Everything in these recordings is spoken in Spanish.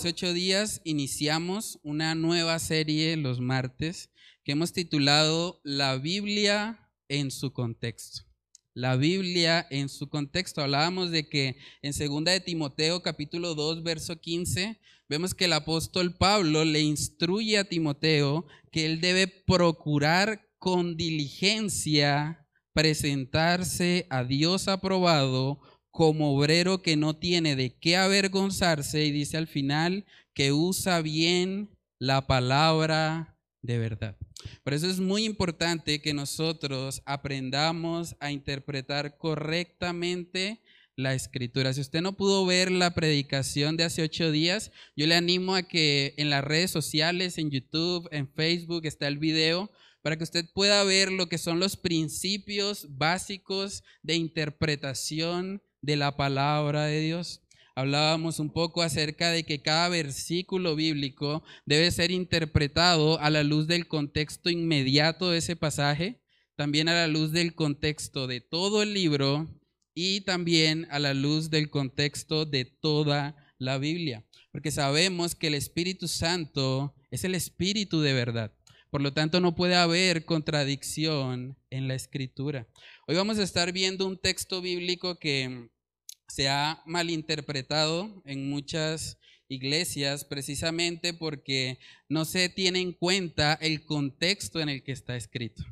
Hace ocho días iniciamos una nueva serie los martes que hemos titulado La Biblia en su contexto. La Biblia en su contexto. Hablábamos de que en segunda de Timoteo capítulo 2 verso 15 vemos que el apóstol Pablo le instruye a Timoteo que él debe procurar con diligencia presentarse a Dios aprobado como obrero que no tiene de qué avergonzarse y dice al final que usa bien la palabra de verdad. Por eso es muy importante que nosotros aprendamos a interpretar correctamente la escritura. Si usted no pudo ver la predicación de hace ocho días, yo le animo a que en las redes sociales, en YouTube, en Facebook, está el video para que usted pueda ver lo que son los principios básicos de interpretación de la palabra de Dios. Hablábamos un poco acerca de que cada versículo bíblico debe ser interpretado a la luz del contexto inmediato de ese pasaje, también a la luz del contexto de todo el libro y también a la luz del contexto de toda la Biblia. Porque sabemos que el Espíritu Santo es el Espíritu de verdad. Por lo tanto, no puede haber contradicción en la escritura. Hoy vamos a estar viendo un texto bíblico que se ha malinterpretado en muchas iglesias precisamente porque no se tiene en cuenta el contexto en el que está escrito.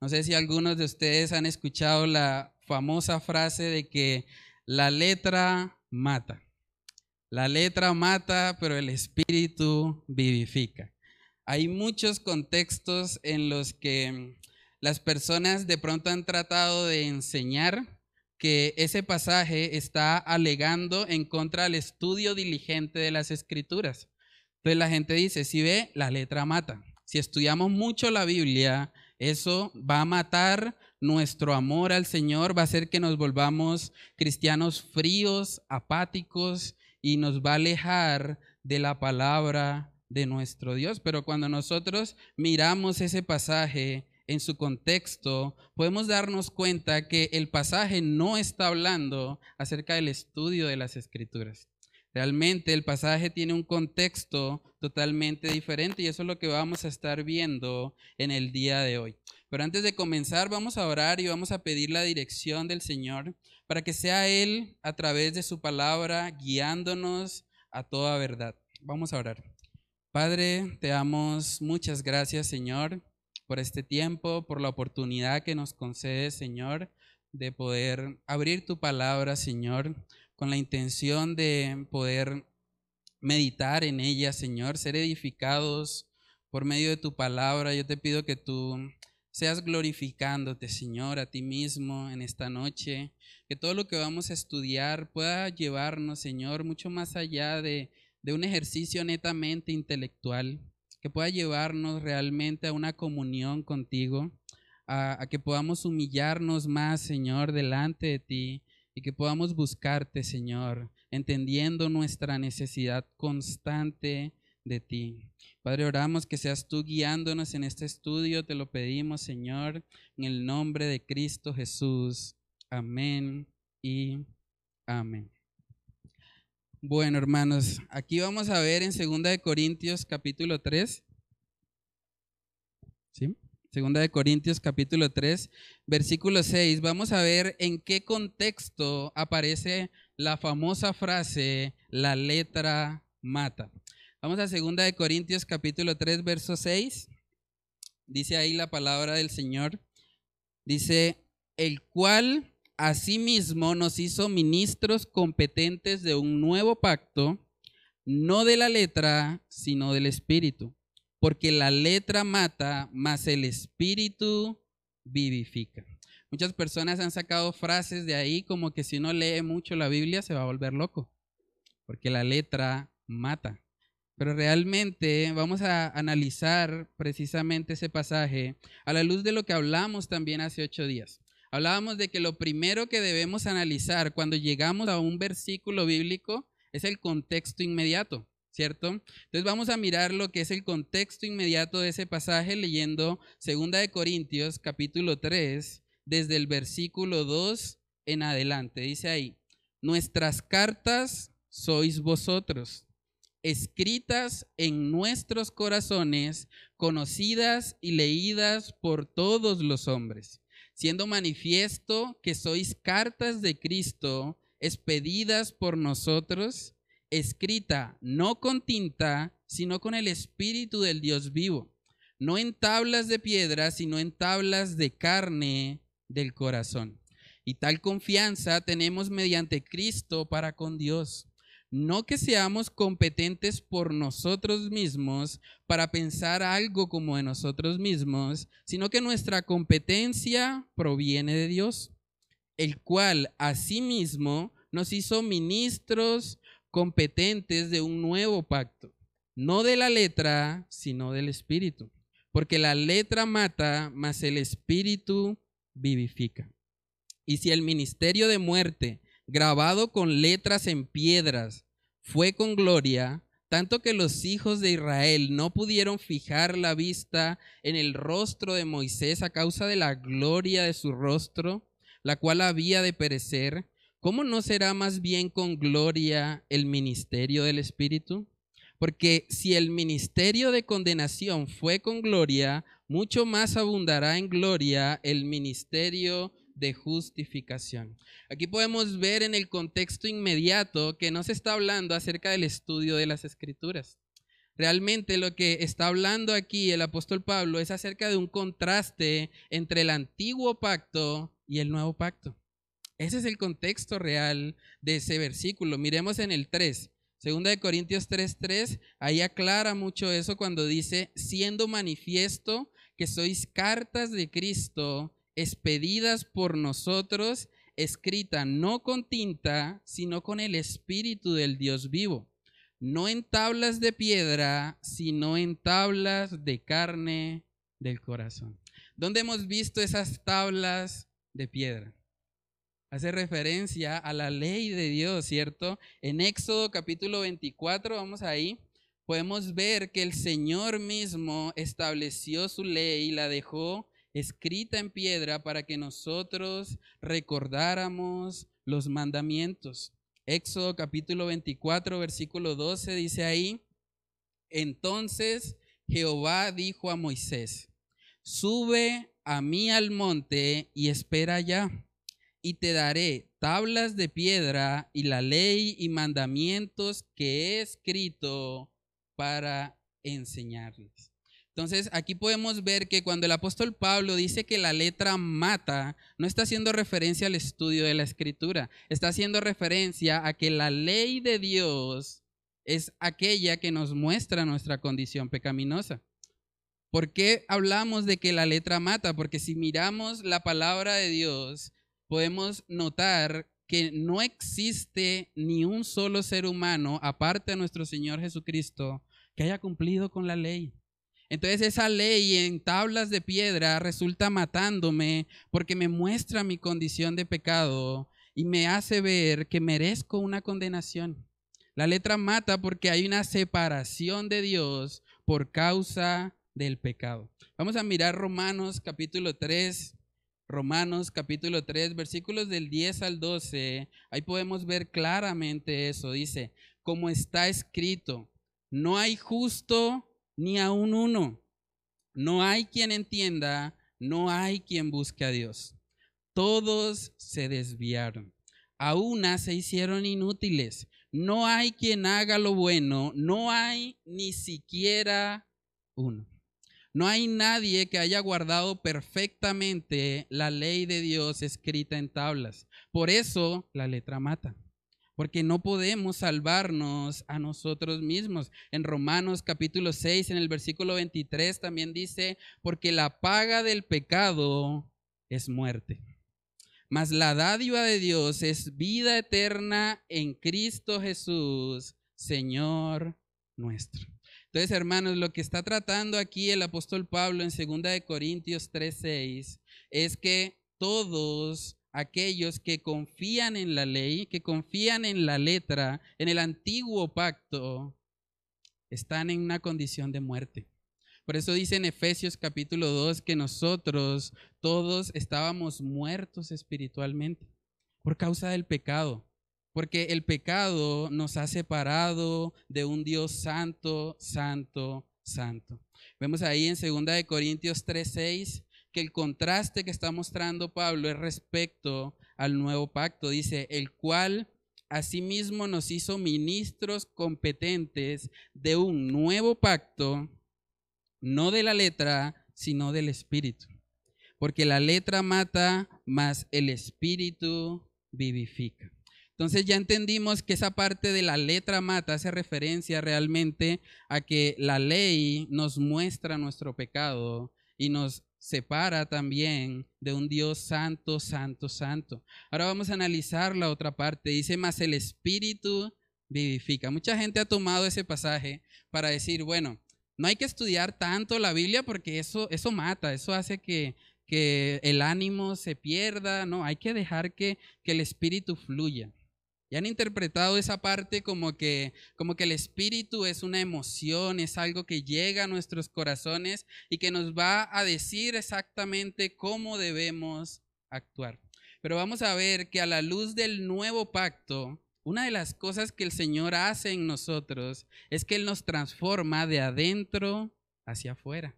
No sé si algunos de ustedes han escuchado la famosa frase de que la letra mata. La letra mata, pero el espíritu vivifica. Hay muchos contextos en los que las personas de pronto han tratado de enseñar que ese pasaje está alegando en contra del estudio diligente de las escrituras. Entonces la gente dice, si ve, la letra mata. Si estudiamos mucho la Biblia, eso va a matar nuestro amor al Señor, va a hacer que nos volvamos cristianos fríos, apáticos y nos va a alejar de la palabra de nuestro Dios. Pero cuando nosotros miramos ese pasaje en su contexto, podemos darnos cuenta que el pasaje no está hablando acerca del estudio de las escrituras. Realmente el pasaje tiene un contexto totalmente diferente y eso es lo que vamos a estar viendo en el día de hoy. Pero antes de comenzar vamos a orar y vamos a pedir la dirección del Señor para que sea Él a través de su palabra guiándonos a toda verdad. Vamos a orar. Padre, te damos muchas gracias, Señor, por este tiempo, por la oportunidad que nos concedes, Señor, de poder abrir tu palabra, Señor, con la intención de poder meditar en ella, Señor, ser edificados por medio de tu palabra. Yo te pido que tú seas glorificándote, Señor, a ti mismo en esta noche, que todo lo que vamos a estudiar pueda llevarnos, Señor, mucho más allá de de un ejercicio netamente intelectual que pueda llevarnos realmente a una comunión contigo, a, que podamos humillarnos más, Señor, delante de ti y que podamos buscarte, Señor, entendiendo nuestra necesidad constante de ti. Padre, oramos que seas tú guiándonos en este estudio, te lo pedimos, Señor, en el nombre de Cristo Jesús. Amén y amén. Bueno, hermanos, aquí vamos a ver en 2 de Corintios capítulo 3. ¿Sí? Segunda de Corintios capítulo 3, versículo 6. Vamos a ver en qué contexto aparece la famosa frase la letra mata. Vamos a segunda de Corintios capítulo 3, verso 6. Dice ahí la palabra del Señor. Dice, el cual Asimismo nos hizo ministros competentes de un nuevo pacto, no de la letra, sino del espíritu, porque la letra mata, mas el espíritu vivifica. Muchas personas han sacado frases de ahí como que si uno lee mucho la Biblia se va a volver loco, porque la letra mata. Pero realmente vamos a analizar precisamente ese pasaje a la luz de lo que hablamos también hace ocho días. Hablábamos de que lo primero que debemos analizar cuando llegamos a un versículo bíblico es el contexto inmediato, ¿cierto? Entonces vamos a mirar lo que es el contexto inmediato de ese pasaje leyendo 2 de Corintios capítulo 3 desde el versículo 2 en adelante. Dice ahí, nuestras cartas sois vosotros, escritas en nuestros corazones, conocidas y leídas por todos los hombres, siendo manifiesto que sois cartas de Cristo, expedidas por nosotros, escrita no con tinta, sino con el Espíritu del Dios vivo, no en tablas de piedra, sino en tablas de carne del corazón. Y tal confianza tenemos mediante Cristo para con Dios. No que seamos competentes por nosotros mismos para pensar algo como de nosotros mismos, sino que nuestra competencia proviene de Dios, el cual asimismo nos hizo ministros competentes de un nuevo pacto, no de la letra, sino del espíritu, porque la letra mata, mas el espíritu vivifica. Y si el ministerio de muerte, grabado con letras en piedras, fue con gloria, tanto que los hijos de Israel no pudieron fijar la vista en el rostro de Moisés a causa de la gloria de su rostro, la cual había de perecer, ¿cómo no será más bien con gloria el ministerio del Espíritu? Porque si el ministerio de condenación fue con gloria, mucho más abundará en gloria el ministerio de justificación. Aquí podemos ver en el contexto inmediato que no se está hablando acerca del estudio de las escrituras. Realmente lo que está hablando aquí el apóstol Pablo es acerca de un contraste entre el antiguo pacto y el nuevo pacto. Ese es el contexto real de ese versículo. Miremos en el 3. Segunda de Corintios 3:3, ahí aclara mucho eso cuando dice, siendo manifiesto que sois cartas de Cristo, expedidas por nosotros, escrita no con tinta, sino con el Espíritu del Dios vivo, no en tablas de piedra, sino en tablas de carne del corazón. ¿Dónde hemos visto esas tablas de piedra? hace referencia a la ley de Dios, ¿cierto? En Éxodo capítulo 24, vamos ahí, podemos ver que el Señor mismo estableció su ley y la dejó escrita en piedra para que nosotros recordáramos los mandamientos. Éxodo capítulo 24, versículo 12 dice ahí, entonces Jehová dijo a Moisés, sube a mí al monte y espera allá y te daré tablas de piedra y la ley y mandamientos que he escrito para enseñarles. Entonces, aquí podemos ver que cuando el apóstol Pablo dice que la letra mata, no está haciendo referencia al estudio de la escritura, está haciendo referencia a que la ley de Dios es aquella que nos muestra nuestra condición pecaminosa. ¿Por qué hablamos de que la letra mata? Porque si miramos la palabra de Dios, podemos notar que no existe ni un solo ser humano, aparte de nuestro Señor Jesucristo, que haya cumplido con la ley. Entonces esa ley en tablas de piedra resulta matándome porque me muestra mi condición de pecado y me hace ver que merezco una condenación. La letra mata porque hay una separación de Dios por causa del pecado. Vamos a mirar Romanos capítulo 3, Romanos capítulo 3, versículos del 10 al 12, ahí podemos ver claramente eso. Dice, como está escrito, no hay justo ni aun uno, no hay quien entienda, no hay quien busque a Dios. Todos se desviaron, a una se hicieron inútiles, no hay quien haga lo bueno, no hay ni siquiera uno. No hay nadie que haya guardado perfectamente la ley de Dios escrita en tablas. Por eso la letra mata. Porque no podemos salvarnos a nosotros mismos. En Romanos capítulo 6, en el versículo 23 también dice, porque la paga del pecado es muerte. Mas la dádiva de Dios es vida eterna en Cristo Jesús, Señor nuestro. Entonces, hermanos, lo que está tratando aquí el apóstol Pablo en 2 de Corintios 3:6 es que todos aquellos que confían en la ley, que confían en la letra, en el antiguo pacto, están en una condición de muerte. Por eso dice en Efesios capítulo 2 que nosotros todos estábamos muertos espiritualmente por causa del pecado. porque el pecado nos ha separado de un Dios santo, santo, santo. Vemos ahí en 2 de Corintios 3:6 que el contraste que está mostrando Pablo es respecto al nuevo pacto, dice, el cual asimismo nos hizo ministros competentes de un nuevo pacto, no de la letra, sino del espíritu. Porque la letra mata, mas el espíritu vivifica. Entonces ya entendimos que esa parte de la letra mata hace referencia realmente a que la ley nos muestra nuestro pecado y nos separa también de un Dios santo, santo, santo. Ahora vamos a analizar la otra parte. Dice, más el Espíritu vivifica. Mucha gente ha tomado ese pasaje para decir, bueno, no hay que estudiar tanto la Biblia porque eso, eso mata, eso hace que, que el ánimo se pierda, no, hay que dejar que, que el Espíritu fluya. Y han interpretado esa parte como que, como que el espíritu es una emoción, es algo que llega a nuestros corazones y que nos va a decir exactamente cómo debemos actuar. Pero vamos a ver que a la luz del nuevo pacto, una de las cosas que el Señor hace en nosotros es que Él nos transforma de adentro hacia afuera.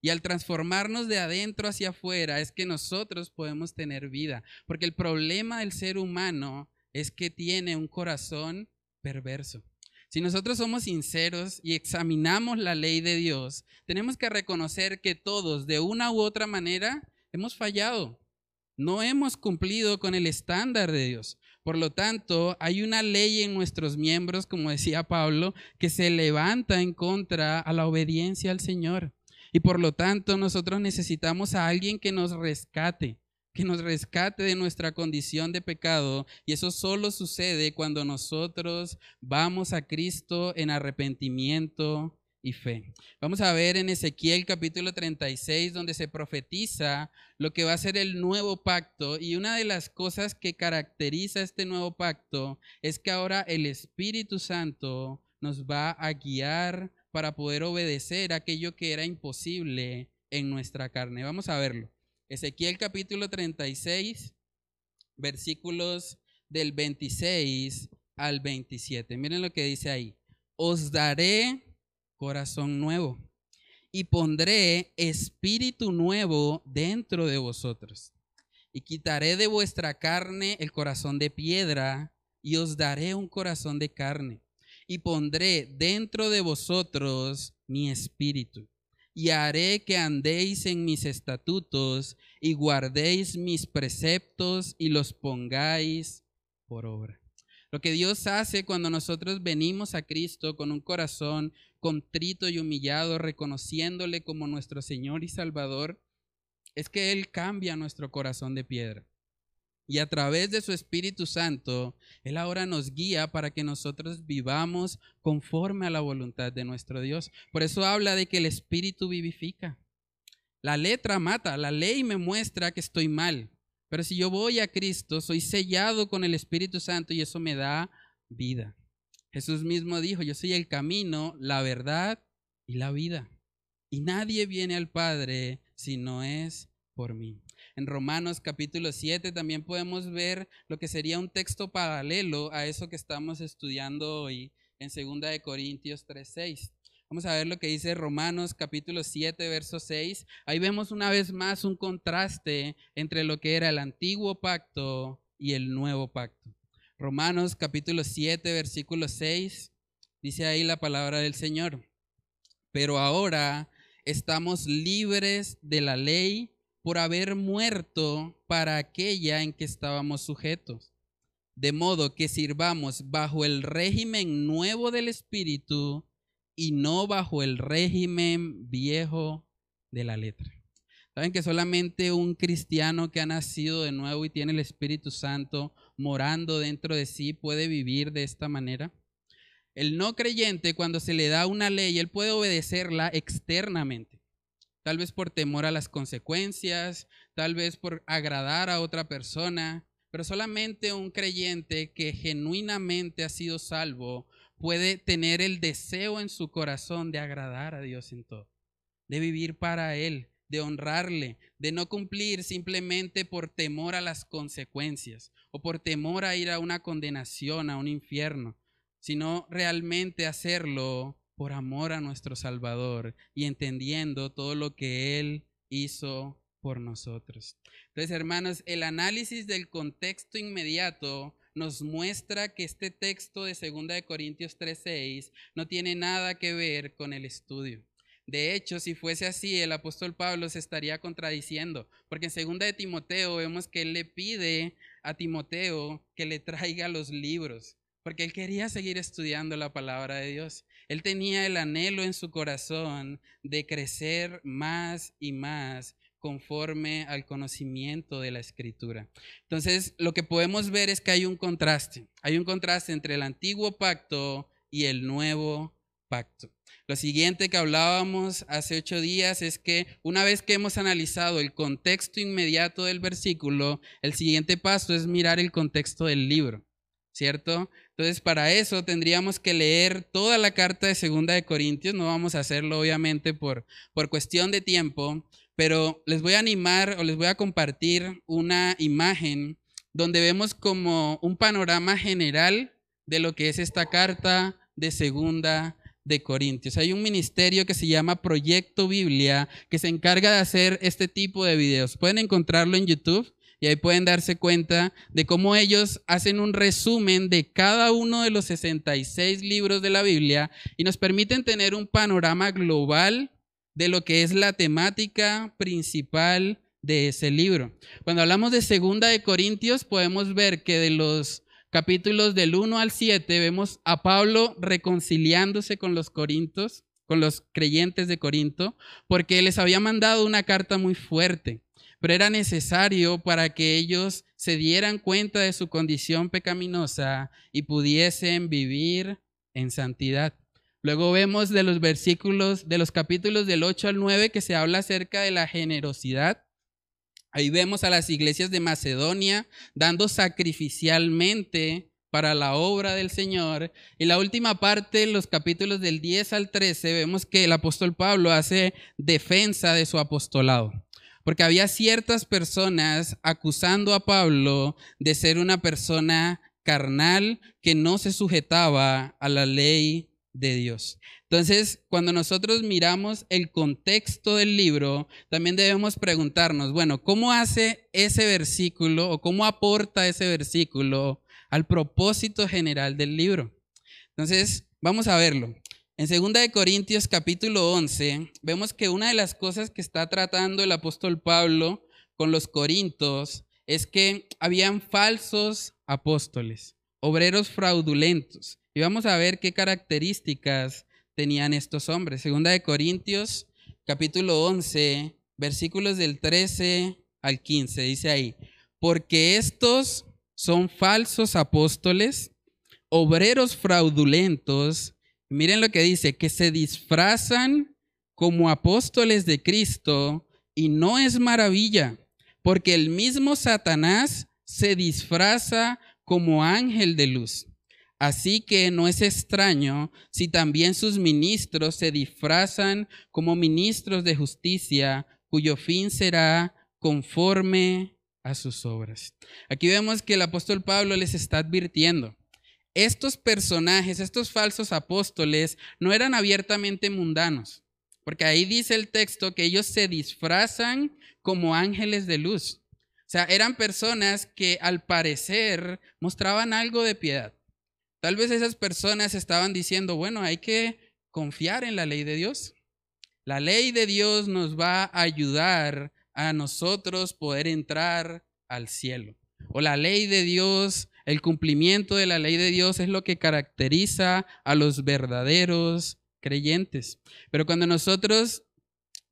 Y al transformarnos de adentro hacia afuera es que nosotros podemos tener vida. Porque el problema del ser humano es que tiene un corazón perverso. Si nosotros somos sinceros y examinamos la ley de Dios, tenemos que reconocer que todos, de una u otra manera, hemos fallado. No hemos cumplido con el estándar de Dios. Por lo tanto, hay una ley en nuestros miembros, como decía Pablo, que se levanta en contra a la obediencia al Señor. Y por lo tanto, nosotros necesitamos a alguien que nos rescate, que nos rescate de nuestra condición de pecado. Y eso solo sucede cuando nosotros vamos a Cristo en arrepentimiento y fe. Vamos a ver en Ezequiel capítulo 36 donde se profetiza lo que va a ser el nuevo pacto y una de las cosas que caracteriza este nuevo pacto es que ahora el Espíritu Santo nos va a guiar para poder obedecer aquello que era imposible en nuestra carne. Vamos a verlo. Ezequiel capítulo 36, versículos del 26 al 27. Miren lo que dice ahí. Os daré corazón nuevo y pondré espíritu nuevo dentro de vosotros. Y quitaré de vuestra carne el corazón de piedra y os daré un corazón de carne. Y pondré dentro de vosotros mi espíritu y haré que andéis en mis estatutos y guardéis mis preceptos y los pongáis por obra. Lo que Dios hace cuando nosotros venimos a Cristo con un corazón contrito y humillado, reconociéndole como nuestro Señor y Salvador, es que Él cambia nuestro corazón de piedra. Y a través de su Espíritu Santo, Él ahora nos guía para que nosotros vivamos conforme a la voluntad de nuestro Dios. Por eso habla de que el Espíritu vivifica. La letra mata, la ley me muestra que estoy mal. Pero si yo voy a Cristo, soy sellado con el Espíritu Santo y eso me da vida. Jesús mismo dijo, yo soy el camino, la verdad y la vida. Y nadie viene al Padre si no es por mí. En Romanos capítulo 7 también podemos ver lo que sería un texto paralelo a eso que estamos estudiando hoy en 2 de Corintios 3:6. Vamos a ver lo que dice Romanos capítulo 7, verso 6. Ahí vemos una vez más un contraste entre lo que era el antiguo pacto y el nuevo pacto. Romanos capítulo 7, versículo 6, dice ahí la palabra del Señor. Pero ahora estamos libres de la ley por haber muerto para aquella en que estábamos sujetos. De modo que sirvamos bajo el régimen nuevo del Espíritu y no bajo el régimen viejo de la letra. ¿Saben que solamente un cristiano que ha nacido de nuevo y tiene el Espíritu Santo morando dentro de sí puede vivir de esta manera? El no creyente, cuando se le da una ley, él puede obedecerla externamente tal vez por temor a las consecuencias, tal vez por agradar a otra persona, pero solamente un creyente que genuinamente ha sido salvo puede tener el deseo en su corazón de agradar a Dios en todo, de vivir para Él, de honrarle, de no cumplir simplemente por temor a las consecuencias o por temor a ir a una condenación, a un infierno, sino realmente hacerlo por amor a nuestro Salvador y entendiendo todo lo que Él hizo por nosotros. Entonces, hermanos, el análisis del contexto inmediato nos muestra que este texto de 2 de Corintios 3:6 no tiene nada que ver con el estudio. De hecho, si fuese así, el apóstol Pablo se estaría contradiciendo, porque en segunda de Timoteo vemos que él le pide a Timoteo que le traiga los libros, porque él quería seguir estudiando la palabra de Dios. Él tenía el anhelo en su corazón de crecer más y más conforme al conocimiento de la escritura. Entonces, lo que podemos ver es que hay un contraste. Hay un contraste entre el antiguo pacto y el nuevo pacto. Lo siguiente que hablábamos hace ocho días es que una vez que hemos analizado el contexto inmediato del versículo, el siguiente paso es mirar el contexto del libro, ¿cierto? Entonces, para eso tendríamos que leer toda la carta de Segunda de Corintios. No vamos a hacerlo, obviamente, por, por cuestión de tiempo, pero les voy a animar o les voy a compartir una imagen donde vemos como un panorama general de lo que es esta carta de Segunda de Corintios. Hay un ministerio que se llama Proyecto Biblia que se encarga de hacer este tipo de videos. Pueden encontrarlo en YouTube y ahí pueden darse cuenta de cómo ellos hacen un resumen de cada uno de los 66 libros de la Biblia y nos permiten tener un panorama global de lo que es la temática principal de ese libro. Cuando hablamos de Segunda de Corintios, podemos ver que de los capítulos del 1 al 7 vemos a Pablo reconciliándose con los corintos, con los creyentes de Corinto, porque les había mandado una carta muy fuerte pero era necesario para que ellos se dieran cuenta de su condición pecaminosa y pudiesen vivir en santidad. Luego vemos de los versículos, de los capítulos del 8 al 9 que se habla acerca de la generosidad. Ahí vemos a las iglesias de Macedonia dando sacrificialmente para la obra del Señor. Y la última parte, los capítulos del 10 al 13, vemos que el apóstol Pablo hace defensa de su apostolado porque había ciertas personas acusando a Pablo de ser una persona carnal que no se sujetaba a la ley de Dios. Entonces, cuando nosotros miramos el contexto del libro, también debemos preguntarnos, bueno, ¿cómo hace ese versículo o cómo aporta ese versículo al propósito general del libro? Entonces, vamos a verlo. En 2 de Corintios capítulo 11 vemos que una de las cosas que está tratando el apóstol Pablo con los corintos es que habían falsos apóstoles, obreros fraudulentos. Y vamos a ver qué características tenían estos hombres. 2 de Corintios capítulo 11, versículos del 13 al 15, dice ahí, porque estos son falsos apóstoles, obreros fraudulentos, Miren lo que dice, que se disfrazan como apóstoles de Cristo y no es maravilla, porque el mismo Satanás se disfraza como ángel de luz. Así que no es extraño si también sus ministros se disfrazan como ministros de justicia, cuyo fin será conforme a sus obras. Aquí vemos que el apóstol Pablo les está advirtiendo estos personajes, estos falsos apóstoles, no eran abiertamente mundanos, porque ahí dice el texto que ellos se disfrazan como ángeles de luz. O sea, eran personas que al parecer mostraban algo de piedad. Tal vez esas personas estaban diciendo, bueno, hay que confiar en la ley de Dios. La ley de Dios nos va a ayudar a nosotros poder entrar al cielo. O la ley de Dios el cumplimiento de la ley de Dios es lo que caracteriza a los verdaderos creyentes. Pero cuando nosotros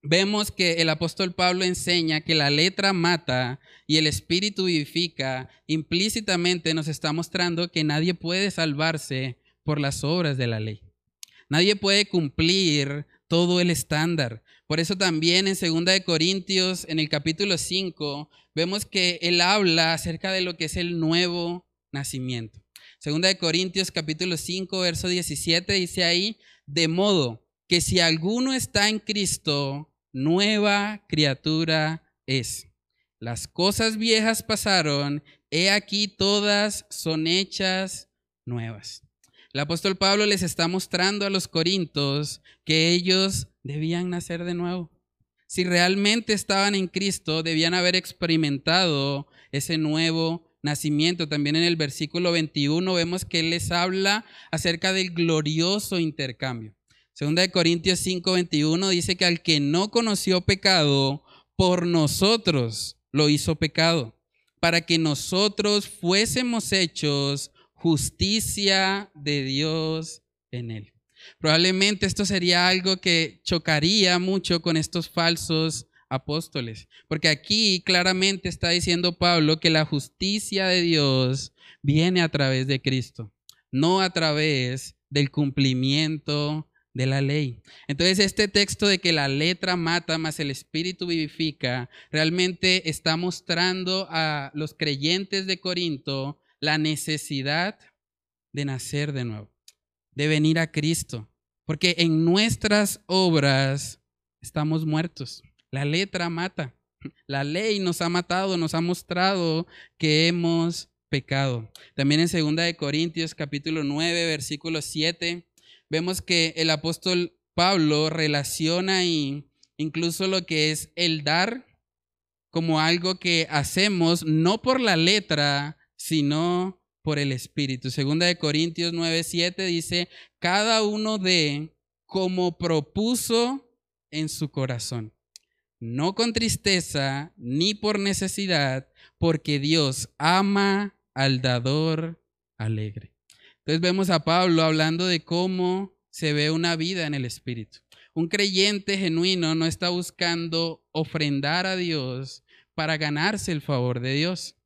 vemos que el apóstol Pablo enseña que la letra mata y el espíritu vivifica, implícitamente nos está mostrando que nadie puede salvarse por las obras de la ley. Nadie puede cumplir todo el estándar. Por eso también en 2 de Corintios, en el capítulo 5, vemos que él habla acerca de lo que es el nuevo nacimiento. Segunda de Corintios capítulo 5, verso 17 dice ahí, de modo que si alguno está en Cristo, nueva criatura es. Las cosas viejas pasaron, he aquí todas son hechas nuevas. El apóstol Pablo les está mostrando a los corintos que ellos debían nacer de nuevo. Si realmente estaban en Cristo, debían haber experimentado ese nuevo nacimiento. También en el versículo 21 vemos que él les habla acerca del glorioso intercambio. Segunda de Corintios 5:21 dice que al que no conoció pecado, por nosotros lo hizo pecado, para que nosotros fuésemos hechos justicia de Dios en él. Probablemente esto sería algo que chocaría mucho con estos falsos apóstoles, porque aquí claramente está diciendo Pablo que la justicia de Dios viene a través de Cristo, no a través del cumplimiento de la ley. Entonces este texto de que la letra mata más el espíritu vivifica, realmente está mostrando a los creyentes de Corinto la necesidad de nacer de nuevo, de venir a Cristo, porque en nuestras obras estamos muertos. La letra mata. La ley nos ha matado, nos ha mostrado que hemos pecado. También en 2 de Corintios capítulo 9, versículo 7, vemos que el apóstol Pablo relaciona ahí incluso lo que es el dar como algo que hacemos no por la letra, sino por el Espíritu. Segunda de Corintios 9:7 dice, cada uno de como propuso en su corazón, no con tristeza ni por necesidad, porque Dios ama al dador alegre. Entonces vemos a Pablo hablando de cómo se ve una vida en el Espíritu. Un creyente genuino no está buscando ofrendar a Dios para ganarse el favor de Dios.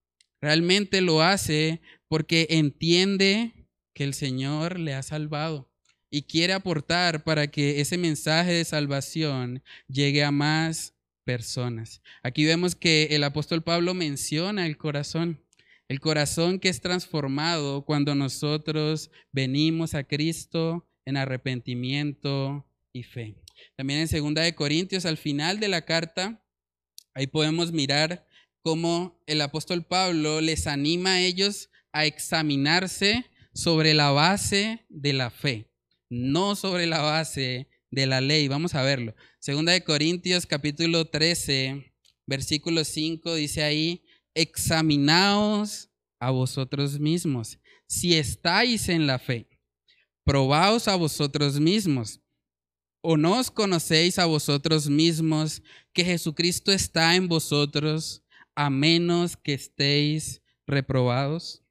Realmente lo hace porque entiende que el Señor le ha salvado y quiere aportar para que ese mensaje de salvación llegue a más personas. Aquí vemos que el apóstol Pablo menciona el corazón, el corazón que es transformado cuando nosotros venimos a Cristo en arrepentimiento y fe. También en segunda de Corintios, al final de la carta, ahí podemos mirar cómo el apóstol Pablo les anima a ellos a examinarse sobre la base de la fe, no sobre la base de la ley. Vamos a verlo. Segunda de Corintios capítulo 13, versículo 5 dice ahí, examinaos a vosotros mismos si estáis en la fe. Probaos a vosotros mismos. ¿O no os conocéis a vosotros mismos que Jesucristo está en vosotros, a menos que estéis reprobados?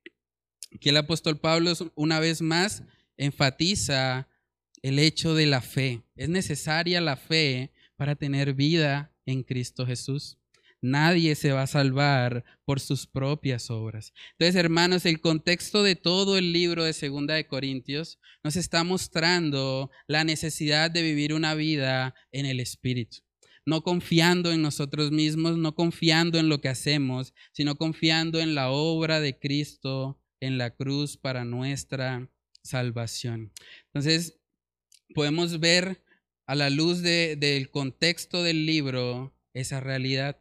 Aquí el apóstol Pablo una vez más enfatiza el hecho de la fe. Es necesaria la fe para tener vida en Cristo Jesús. Nadie se va a salvar por sus propias obras. Entonces, hermanos, el contexto de todo el libro de Segunda de Corintios nos está mostrando la necesidad de vivir una vida en el Espíritu no confiando en nosotros mismos, no confiando en lo que hacemos, sino confiando en la obra de Cristo en la cruz para nuestra salvación. Entonces, podemos ver a la luz del contexto del libro esa realidad.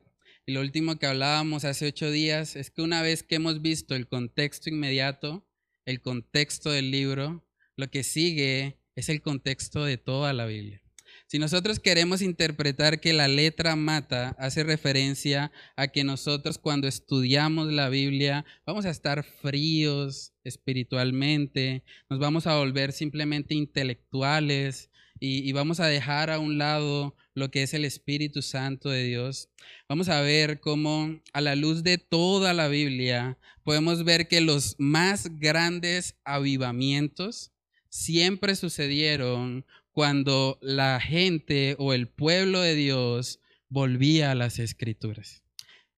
Y lo último que hablábamos hace ocho días es que una vez que hemos visto el contexto inmediato, el contexto del libro, lo que sigue es el contexto de toda la Biblia. Si nosotros queremos interpretar que la letra mata, hace referencia a que nosotros cuando estudiamos la Biblia vamos a estar fríos espiritualmente, nos vamos a volver simplemente intelectuales y, vamos a dejar a un lado lo que es el Espíritu Santo de Dios. Vamos a ver cómo a la luz de toda la Biblia podemos ver que los más grandes avivamientos siempre sucedieron cuando la gente o el pueblo de Dios volvía a las escrituras.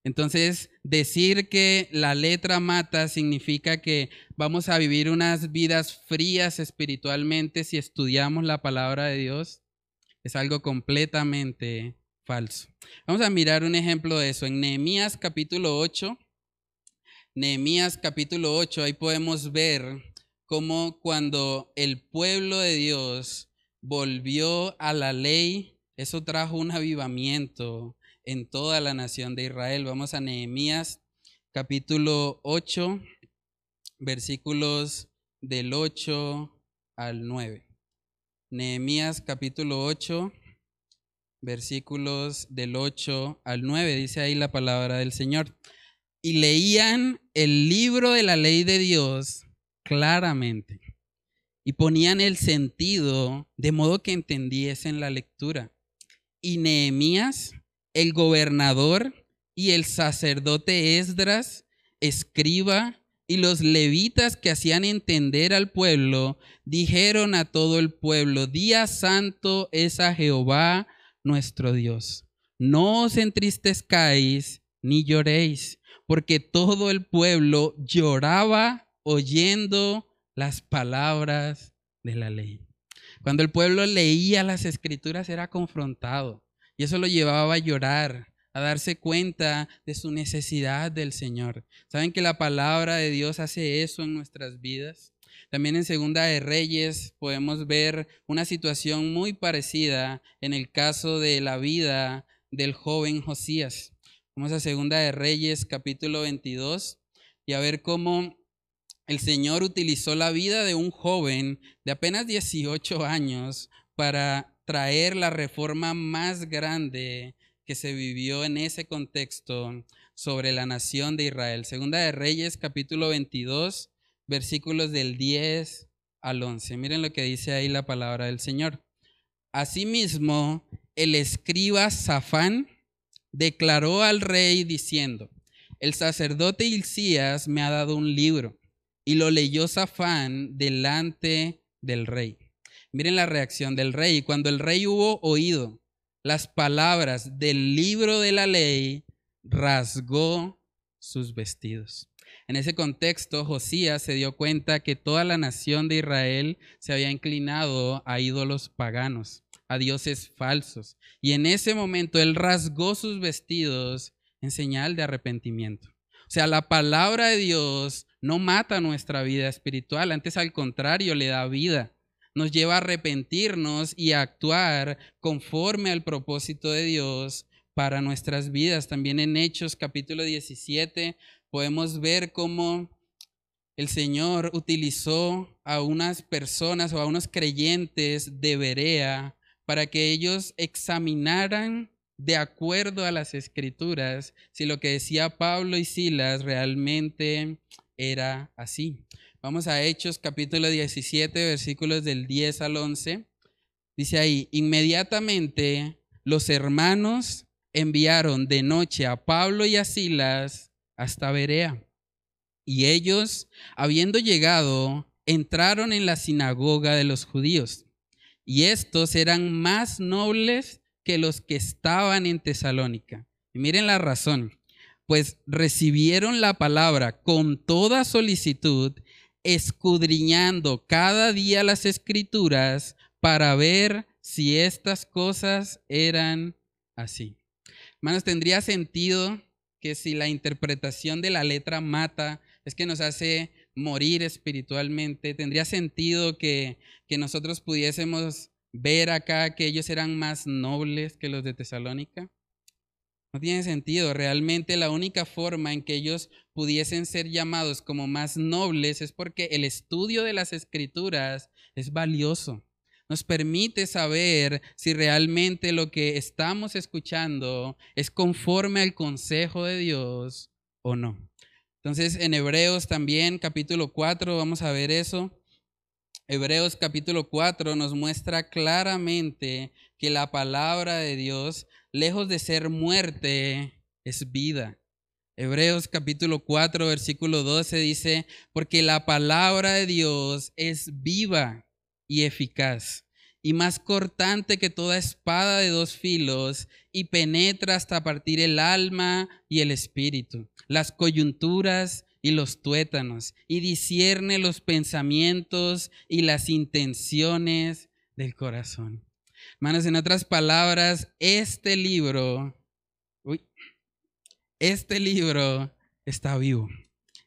Entonces, decir que la letra mata significa que vamos a vivir unas vidas frías espiritualmente si estudiamos la palabra de Dios es algo completamente falso. Vamos a mirar un ejemplo de eso. En Nehemías capítulo 8, Nehemías capítulo 8, ahí podemos ver cómo cuando el pueblo de Dios volvió a la ley Eso trajo un avivamiento en toda la nación de Israel. Vamos a Nehemías capítulo 8, versículos del 8 al 9. Nehemías capítulo 8, versículos del 8 al 9, dice ahí la palabra del Señor. Y leían el libro de la ley de Dios claramente y ponían el sentido de modo que entendiesen la lectura. Y Nehemías, el gobernador y el sacerdote Esdras, escriba, y los levitas que hacían entender al pueblo, dijeron a todo el pueblo, día santo es a Jehová nuestro Dios. No os entristezcáis ni lloréis, porque todo el pueblo lloraba oyendo las palabras de la ley. Cuando el pueblo leía las escrituras era confrontado y eso lo llevaba a llorar, a darse cuenta de su necesidad del Señor. ¿Saben que la palabra de Dios hace eso en nuestras vidas? También en Segunda de Reyes podemos ver una situación muy parecida en el caso de la vida del joven Josías. Vamos a Segunda de Reyes capítulo 22 y a ver cómo el Señor utilizó la vida de un joven de apenas 18 años para traer la reforma más grande que se vivió en ese contexto sobre la nación de Israel. Segunda de Reyes, capítulo 22, versículos del 10 al 11. Miren lo que dice ahí la palabra del Señor. Asimismo, el escriba Safán declaró al rey diciendo, el sacerdote Hilcías me ha dado un libro y lo leyó Safán delante del rey. Miren la reacción del rey. Cuando el rey hubo oído las palabras del libro de la ley, rasgó sus vestidos. En ese contexto, Josías se dio cuenta que toda la nación de Israel se había inclinado a ídolos paganos, a dioses falsos. Y en ese momento él rasgó sus vestidos en señal de arrepentimiento. O sea, la palabra de Dios no mata nuestra vida espiritual, antes al contrario, le da vida nos lleva a arrepentirnos y a actuar conforme al propósito de Dios para nuestras vidas. También en Hechos capítulo 17 podemos ver cómo el Señor utilizó a unas personas o a unos creyentes de Berea para que ellos examinaran de acuerdo a las escrituras si lo que decía Pablo y Silas realmente era así. Vamos a Hechos capítulo 17, versículos del 10 al 11. Dice ahí, inmediatamente los hermanos enviaron de noche a Pablo y a Silas hasta Berea. Y ellos, habiendo llegado, entraron en la sinagoga de los judíos. Y estos eran más nobles que los que estaban en Tesalónica. Y miren la razón, pues recibieron la palabra con toda solicitud escudriñando cada día las escrituras para ver si estas cosas eran así. Hermanos, tendría sentido que si la interpretación de la letra mata es que nos hace morir espiritualmente, tendría sentido que, que nosotros pudiésemos ver acá que ellos eran más nobles que los de Tesalónica. No tiene sentido. Realmente la única forma en que ellos pudiesen ser llamados como más nobles es porque el estudio de las escrituras es valioso. Nos permite saber si realmente lo que estamos escuchando es conforme al consejo de Dios o no. Entonces en Hebreos también capítulo 4 vamos a ver eso. Hebreos capítulo 4 nos muestra claramente que la palabra de Dios lejos de ser muerte, es vida. Hebreos capítulo 4, versículo 12 dice, porque la palabra de Dios es viva y eficaz y más cortante que toda espada de dos filos y penetra hasta partir el alma y el espíritu, las coyunturas y los tuétanos y discierne los pensamientos y las intenciones del corazón. Hermanos, en otras palabras, este libro, este libro está vivo.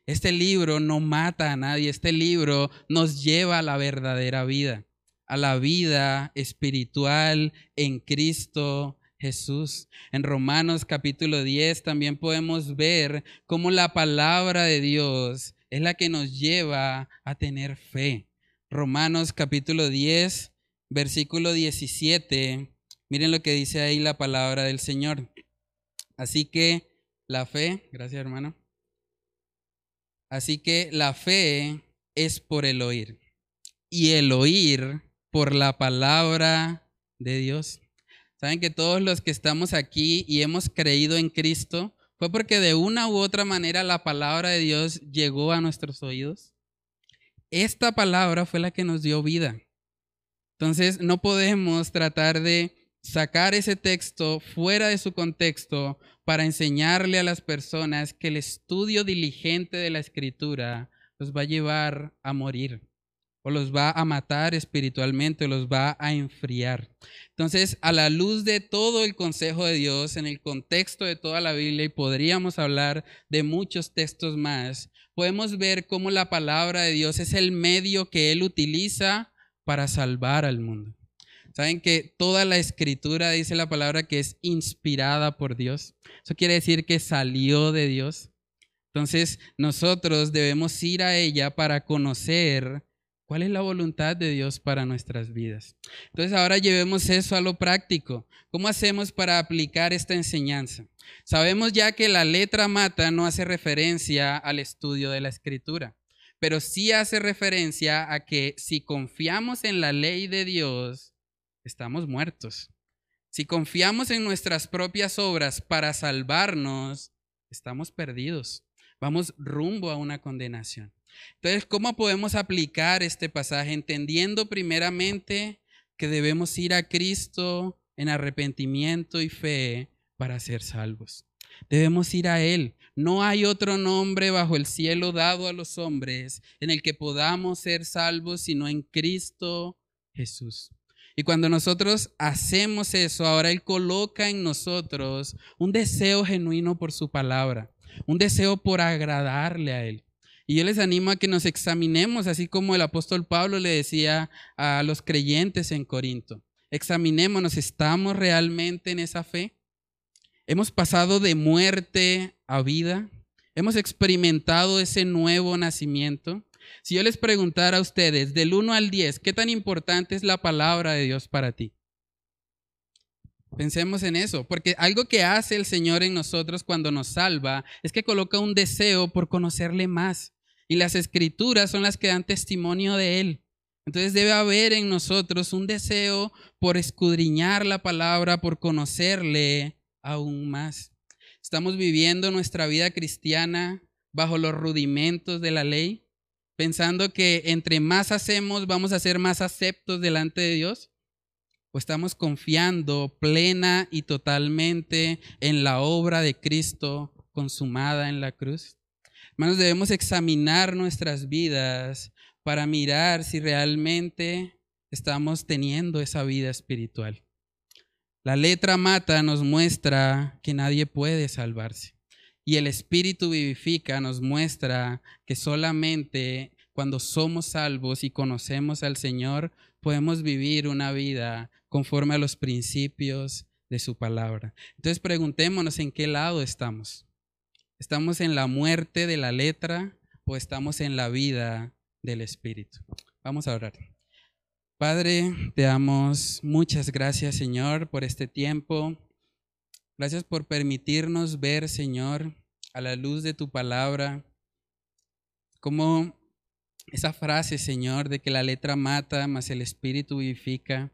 Este libro no mata a nadie, este libro nos lleva a la verdadera vida. a la vida espiritual en Cristo Jesús. En Romanos capítulo 10 también podemos ver cómo la palabra de Dios es la que nos lleva a tener fe. Romanos capítulo 10, versículo 17. Miren lo que dice ahí la palabra del Señor. Así que la fe, gracias hermano. Así que la fe es por el oír y el oír por la palabra de Dios. Saben que todos los que estamos aquí y hemos creído en Cristo fue porque de una u otra manera la palabra de Dios llegó a nuestros oídos. Esta palabra fue la que nos dio vida. Entonces no podemos tratar de sacar ese texto fuera de su contexto para enseñarle a las personas que el estudio diligente de la escritura los va a llevar a morir o los va a matar espiritualmente, o los va a enfriar. Entonces, a la luz de todo el consejo de Dios, en el contexto de toda la Biblia, y podríamos hablar de muchos textos más, podemos ver cómo la palabra de Dios es el medio que Él utiliza para salvar al mundo. Saben que toda la escritura dice la palabra que es inspirada por Dios. Eso quiere decir que salió de Dios. Entonces nosotros debemos ir a ella para conocer ¿Cuál es la voluntad de Dios para nuestras vidas? Entonces ahora llevemos eso a lo práctico. ¿Cómo hacemos para aplicar esta enseñanza? Sabemos ya que la letra mata no hace referencia al estudio de la escritura, pero sí hace referencia a que si confiamos en la ley de Dios, estamos muertos. Si confiamos en nuestras propias obras para salvarnos, estamos perdidos. Vamos rumbo a una condenación. Entonces, ¿cómo podemos aplicar este pasaje? Entendiendo primeramente que debemos ir a Cristo en arrepentimiento y fe para ser salvos. Debemos ir a Él. No hay otro nombre bajo el cielo dado a los hombres en el que podamos ser salvos sino en Cristo Jesús. Y cuando nosotros hacemos eso, ahora Él coloca en nosotros un deseo genuino por su palabra, un deseo por agradarle a Él. Y yo les animo a que nos examinemos, así como el apóstol Pablo le decía a los creyentes en Corinto. Examinémonos, ¿estamos realmente en esa fe? ¿Hemos pasado de muerte a vida? ¿Hemos experimentado ese nuevo nacimiento? Si yo les preguntara a ustedes del 1 al 10, ¿qué tan importante es la palabra de Dios para ti? Pensemos en eso, porque algo que hace el Señor en nosotros cuando nos salva es que coloca un deseo por conocerle más. Y las escrituras son las que dan testimonio de Él. Entonces debe haber en nosotros un deseo por escudriñar la palabra, por conocerle aún más. Estamos viviendo nuestra vida cristiana bajo los rudimentos de la ley, pensando que entre más hacemos vamos a ser más aceptos delante de Dios o estamos confiando plena y totalmente en la obra de Cristo consumada en la cruz? Hermanos, debemos examinar nuestras vidas para mirar si realmente estamos teniendo esa vida espiritual. La letra mata nos muestra que nadie puede salvarse. Y el Espíritu vivifica nos muestra que solamente cuando somos salvos y conocemos al Señor, podemos vivir una vida conforme a los principios de su palabra. Entonces preguntémonos en qué lado estamos. ¿Estamos en la muerte de la letra o estamos en la vida del Espíritu? Vamos a orar. Padre, te damos muchas gracias, Señor, por este tiempo. Gracias por permitirnos ver, Señor, a la luz de tu palabra, como esa frase, Señor, de que la letra mata, mas el Espíritu vivifica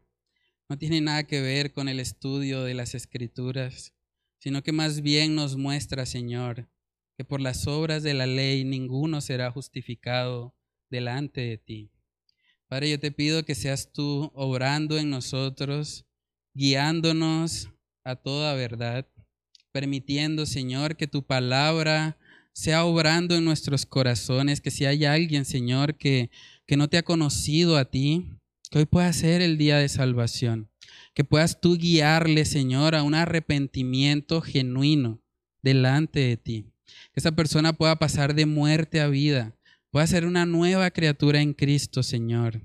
no tiene nada que ver con el estudio de las escrituras, sino que más bien nos muestra, Señor, que por las obras de la ley ninguno será justificado delante de ti. Padre, yo te pido que seas tú obrando en nosotros, guiándonos a toda verdad, permitiendo, Señor, que tu palabra sea obrando en nuestros corazones, que si hay alguien, Señor, que, que no te ha conocido a ti, que hoy pueda ser el día de salvación. Que puedas tú guiarle, Señor, a un arrepentimiento genuino delante de ti. Que esa persona pueda pasar de muerte a vida, pueda ser una nueva criatura en Cristo, Señor.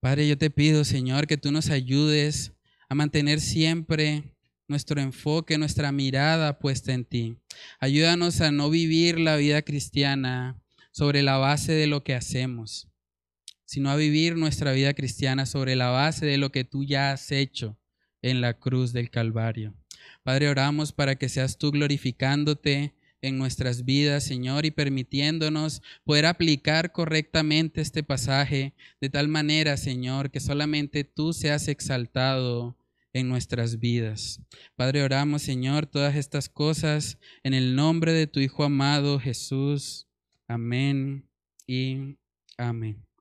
Padre, yo te pido, Señor, que tú nos ayudes a mantener siempre nuestro enfoque, nuestra mirada puesta en ti. Ayúdanos a no vivir la vida cristiana sobre la base de lo que hacemos, sino a vivir nuestra vida cristiana sobre la base de lo que tú ya has hecho en la cruz del Calvario. Padre, oramos para que seas tú glorificándote en nuestras vidas, Señor, y permitiéndonos poder aplicar correctamente este pasaje de tal manera, Señor, que solamente tú seas exaltado en nuestras vidas. Padre, oramos, Señor, todas estas cosas en el nombre de tu Hijo amado Jesús. Amén y amén.